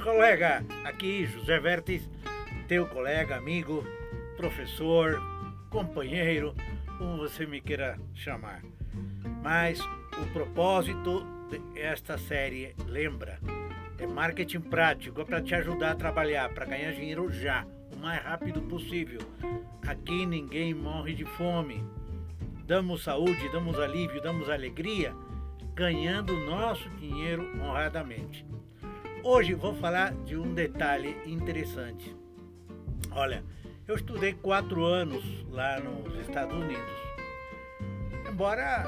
colega, aqui José Vertes, teu colega, amigo, professor, companheiro, como você me queira chamar. Mas o propósito desta série, lembra, é marketing prático, é para te ajudar a trabalhar, para ganhar dinheiro já, o mais rápido possível. Aqui ninguém morre de fome. Damos saúde, damos alívio, damos alegria, ganhando nosso dinheiro honradamente. Hoje vou falar de um detalhe interessante. Olha, eu estudei quatro anos lá nos Estados Unidos. Embora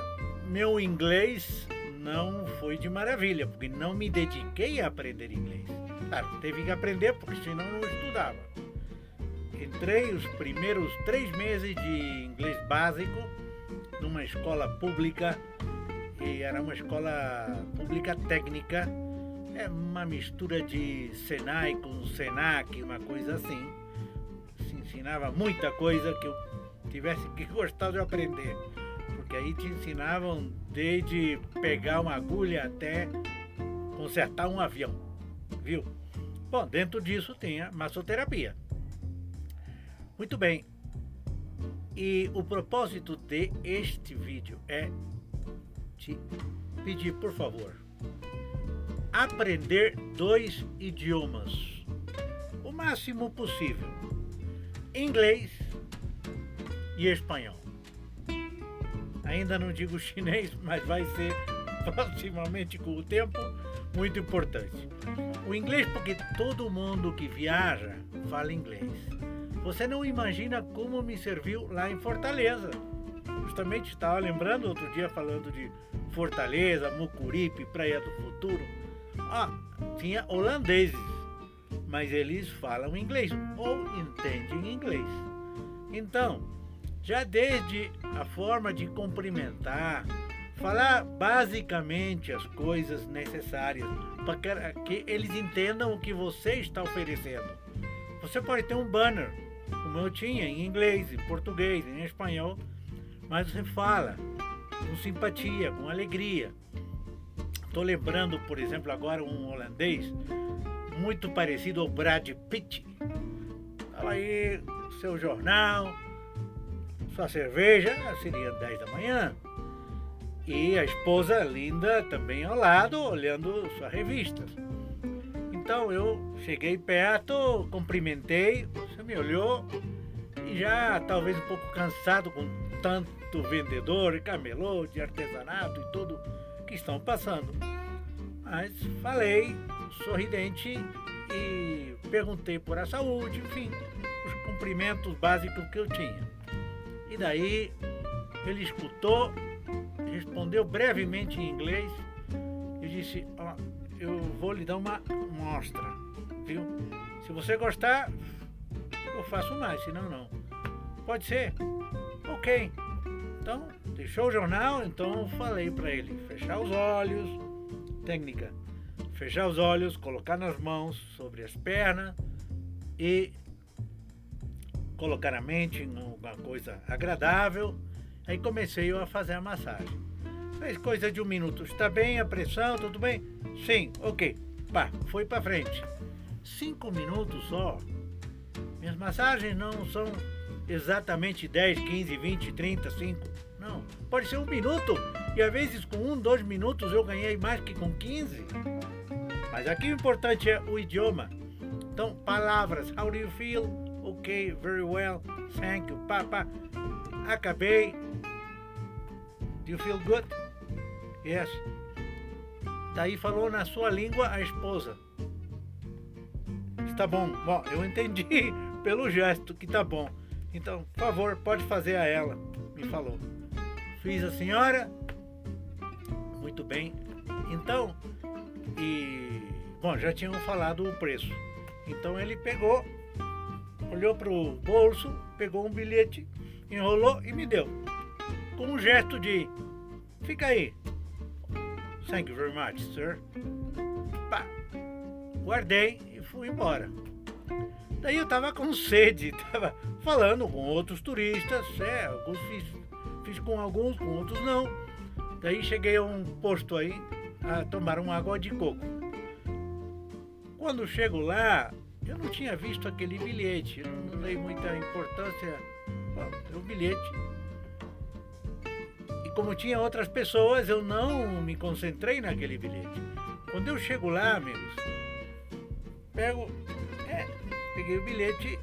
meu inglês não foi de maravilha, porque não me dediquei a aprender inglês. Claro, teve que aprender, porque senão não estudava. Entrei os primeiros três meses de inglês básico numa escola pública, e era uma escola pública técnica é uma mistura de Senai com Senac, uma coisa assim. Se ensinava muita coisa que eu tivesse que gostar de aprender. Porque aí te ensinavam desde pegar uma agulha até consertar um avião. Viu? Bom, dentro disso tem a massoterapia. Muito bem. E o propósito de este vídeo é te pedir, por favor, aprender dois idiomas, o máximo possível: inglês e espanhol. Ainda não digo chinês, mas vai ser proximamente com o tempo muito importante. O inglês, porque todo mundo que viaja fala inglês. Você não imagina como me serviu lá em Fortaleza. Justamente estava lembrando outro dia falando de Fortaleza, Mucuripe, Praia do Futuro ah, tinha holandeses, mas eles falam inglês ou entendem inglês. Então, já desde a forma de cumprimentar, falar basicamente as coisas necessárias para que eles entendam o que você está oferecendo. Você pode ter um banner, como eu tinha, em inglês, em português, em espanhol, mas você fala com simpatia, com alegria. Estou lembrando, por exemplo, agora um holandês muito parecido ao Brad Pitt. Estava aí, seu jornal, sua cerveja, seria 10 da manhã. E a esposa linda também ao lado, olhando suas revistas. Então eu cheguei perto, cumprimentei, você me olhou e já talvez um pouco cansado com tanto vendedor, camelô, de artesanato e tudo que estão passando. Mas falei, sorridente, e perguntei por a saúde, enfim, os cumprimentos básicos que eu tinha. E daí ele escutou, respondeu brevemente em inglês e disse, ó, eu vou lhe dar uma mostra, viu? Se você gostar, eu faço mais, senão não. Pode ser? Ok. Então, deixou o jornal, então falei para ele fechar os olhos. Técnica: fechar os olhos, colocar nas mãos sobre as pernas e colocar a mente em alguma coisa agradável. Aí comecei a fazer a massagem. Fez coisa de um minuto. Está bem a pressão? Tudo bem? Sim, ok. Pá, foi para frente. Cinco minutos só. Minhas massagens não são exatamente 10, 15, 20, 30, 5. Não. Pode ser um minuto. E às vezes com um, dois minutos eu ganhei mais que com 15. Mas aqui o importante é o idioma. Então, palavras. How do you feel? Ok, very well. Thank you. Pá. Acabei. Do you feel good? Yes. Daí falou na sua língua a esposa. Está bom. Bom, eu entendi pelo gesto que tá bom. Então, por favor, pode fazer a ela, me falou. Fiz a senhora. Muito bem. Então, e bom, já tinham falado o preço. Então ele pegou, olhou para o bolso, pegou um bilhete, enrolou e me deu. Com um gesto de fica aí. Thank you very much, sir. Pá. Guardei e fui embora. Daí eu tava com sede, tava falando com outros turistas, é, alguns fiz, com alguns, com outros não. Daí cheguei a um posto aí a tomar uma água de coco. quando chego lá, eu não tinha visto aquele bilhete, eu não dei muita importância ao bilhete. E como tinha outras pessoas, eu não me concentrei naquele bilhete. Quando eu chego lá, amigos, pego, é, peguei o bilhete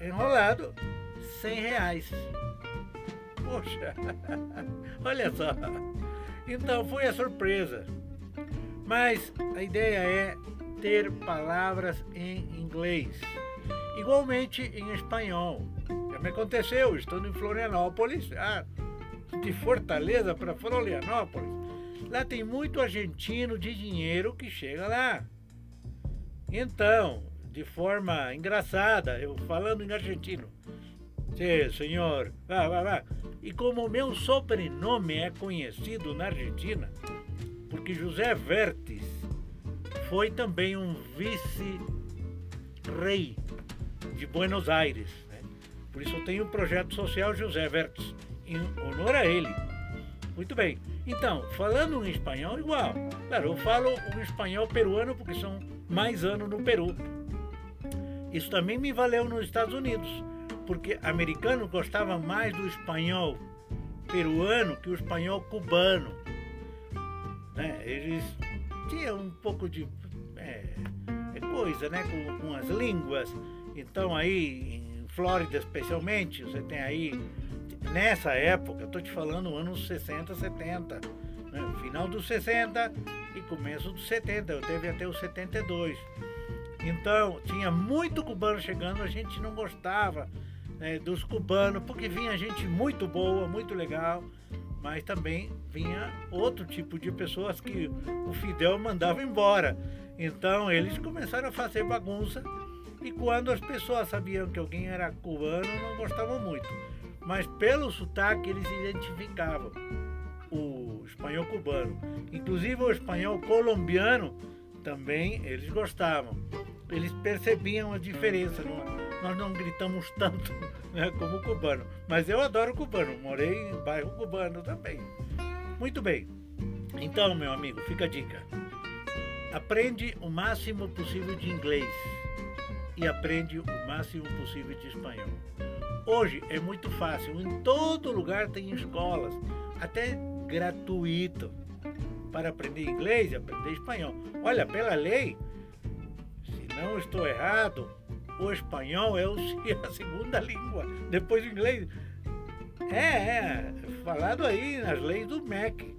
enrolado, 100 reais. Poxa, olha só. Então foi a surpresa. Mas a ideia é ter palavras em inglês. Igualmente em espanhol. Já me aconteceu, estou em Florianópolis, ah, de Fortaleza para Florianópolis. Lá tem muito argentino de dinheiro que chega lá. Então, de forma engraçada, eu falando em argentino. Sim, senhor, vá, vá, vá. E como meu sobrenome é conhecido na Argentina, porque José Vertes foi também um vice-rei de Buenos Aires. Né? Por isso eu tenho o um projeto social José Vertes, em honor a ele. Muito bem. Então, falando em espanhol, igual. Claro, eu falo um espanhol peruano porque são mais anos no Peru. Isso também me valeu nos Estados Unidos porque americano gostava mais do espanhol peruano que o espanhol cubano. Né? Eles tinham um pouco de é, é coisa né? Com, com, as línguas. Então aí, em Flórida especialmente, você tem aí, nessa época, estou te falando anos 60, 70, né? final dos 60 e começo dos 70, eu teve até os 72. Então, tinha muito cubano chegando, a gente não gostava né, dos cubanos, porque vinha gente muito boa, muito legal, mas também vinha outro tipo de pessoas que o Fidel mandava embora. Então eles começaram a fazer bagunça e quando as pessoas sabiam que alguém era cubano, não gostavam muito. Mas pelo sotaque eles identificavam o espanhol cubano. Inclusive o espanhol colombiano também eles gostavam. Eles percebiam a diferença. Não, nós não gritamos tanto né, como o cubano. Mas eu adoro o cubano, morei em bairro cubano também. Muito bem. Então, meu amigo, fica a dica. Aprende o máximo possível de inglês e aprende o máximo possível de espanhol. Hoje é muito fácil, em todo lugar tem escolas, até gratuito, para aprender inglês e aprender espanhol. Olha, pela lei, se não estou errado, o espanhol é a segunda língua, depois do inglês. É, é, falado aí nas leis do MEC,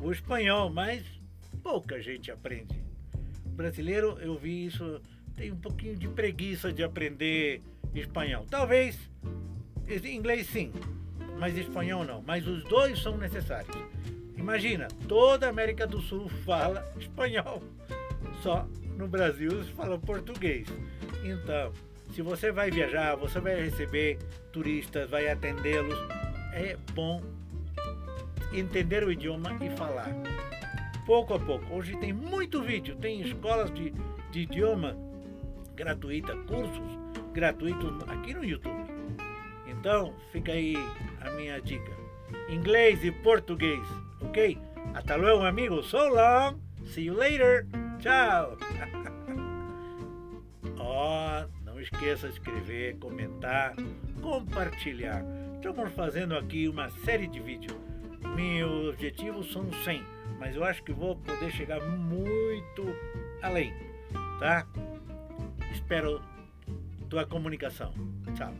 o espanhol, mas pouca gente aprende. O brasileiro, eu vi isso, tem um pouquinho de preguiça de aprender espanhol. Talvez inglês sim, mas espanhol não. Mas os dois são necessários. Imagina, toda a América do Sul fala espanhol. Só no Brasil se fala português. Então, se você vai viajar, você vai receber turistas, vai atendê-los, é bom entender o idioma e falar. Pouco a pouco. Hoje tem muito vídeo, tem escolas de, de idioma gratuita, cursos gratuitos aqui no YouTube. Então, fica aí a minha dica. Inglês e português, ok? Hasta luego, amigo. So long. See you later. Tchau. Ó, oh, não esqueça de escrever, comentar, compartilhar. Estamos fazendo aqui uma série de vídeos. Meus objetivos são 100, mas eu acho que vou poder chegar muito além, tá? Espero tua comunicação. Tchau.